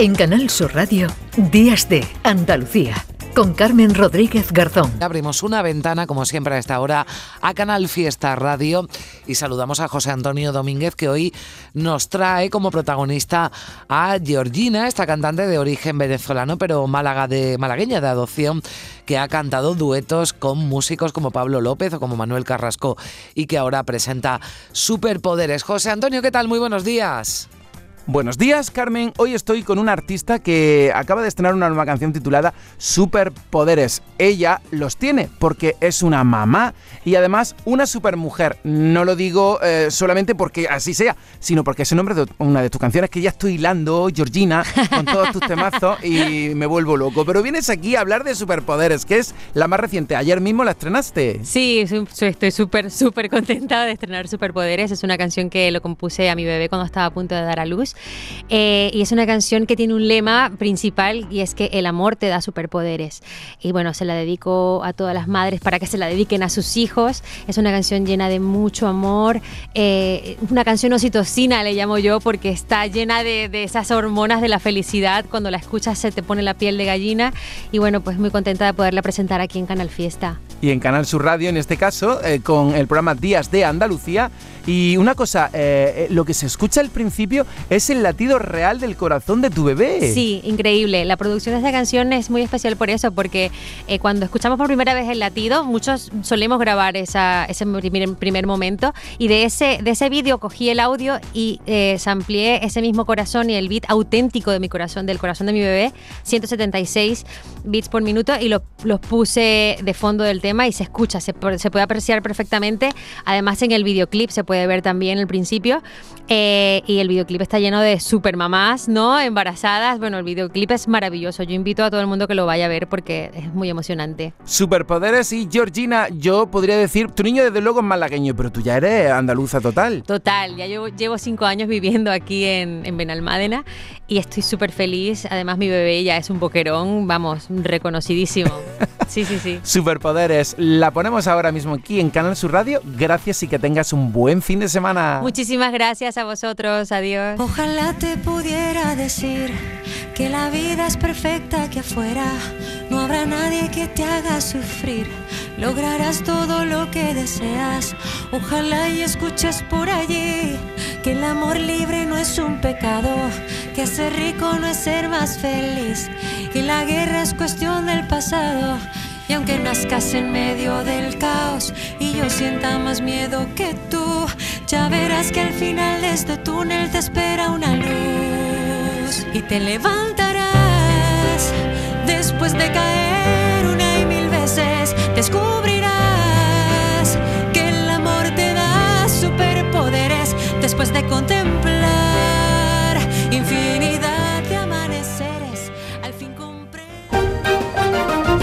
En Canal Sur Radio, Días de Andalucía con Carmen Rodríguez Garzón. Abrimos una ventana, como siempre a esta hora, a Canal Fiesta Radio y saludamos a José Antonio Domínguez, que hoy nos trae como protagonista a Georgina, esta cantante de origen venezolano, pero málaga de, malagueña de adopción, que ha cantado duetos con músicos como Pablo López o como Manuel Carrasco y que ahora presenta Superpoderes. José Antonio, ¿qué tal? Muy buenos días. Buenos días, Carmen. Hoy estoy con una artista que acaba de estrenar una nueva canción titulada Superpoderes. Ella los tiene porque es una mamá y además una supermujer. No lo digo eh, solamente porque así sea, sino porque es el nombre de una de tus canciones que ya estoy hilando, Georgina, con todos tus temazos y me vuelvo loco. Pero vienes aquí a hablar de Superpoderes, que es la más reciente. Ayer mismo la estrenaste. Sí, estoy súper, súper contenta de estrenar Superpoderes. Es una canción que lo compuse a mi bebé cuando estaba a punto de dar a luz. Eh, y es una canción que tiene un lema principal y es que el amor te da superpoderes. Y bueno, se la dedico a todas las madres para que se la dediquen a sus hijos. Es una canción llena de mucho amor, eh, una canción oxitocina le llamo yo porque está llena de, esas hormonas de la felicidad. Cuando la escuchas se te pone la piel de gallina y bueno, pues muy contenta de poderla presentar aquí en Canal Fiesta. Y en Canal Sur Radio en este caso, eh, con el programa Días de Andalucía. Y una cosa, lo que se escucha al principio es el latido real del corazón de tu bebé. Sí, increíble. La producción de esta canción es muy especial por eso, porque eh, cuando escuchamos por primera vez el latido, muchos solemos grabar esa, ese primer, momento y de ese, de ese vídeo cogí el audio y eh, amplié ese mismo corazón y el beat auténtico de mi corazón, del corazón de mi bebé, 176 beats por minuto y los puse de fondo del tema y se escucha, se, se, puede apreciar perfectamente. Además en el videoclip se puede ver también el principio eh, y el videoclip está lleno de super mamás, ¿no? Embarazadas. Bueno, el videoclip es maravilloso. Yo invito a todo el mundo que lo vaya a ver porque es muy emocionante. Superpoderes y Georgina, yo podría decir, tu niño desde luego es malagueño, pero tú ya eres andaluza total. Total, ya llevo, llevo cinco años viviendo aquí en, en Benalmádena y estoy súper feliz. Además, mi bebé ya es un boquerón, vamos, reconocidísimo. Sí, sí, sí. Superpoderes, la ponemos ahora mismo aquí en Canal Sur Radio. Gracias y que tengas un buen fin de semana. Muchísimas gracias a vosotros. Adiós. Ojalá te pudiera decir que la vida es perfecta que afuera no habrá nadie que te haga sufrir. Lograrás todo lo que deseas. Ojalá y escuches por allí que el amor libre no es un pecado, que ser rico no es ser más feliz, que la guerra es cuestión del pasado y aunque nazcas en medio del caos y yo sienta más miedo que tú, ya verás que al final de este túnel te espera una luz. Y te levantarás después de caer una y mil veces. Descubrirás que el amor te da superpoderes después de contemplar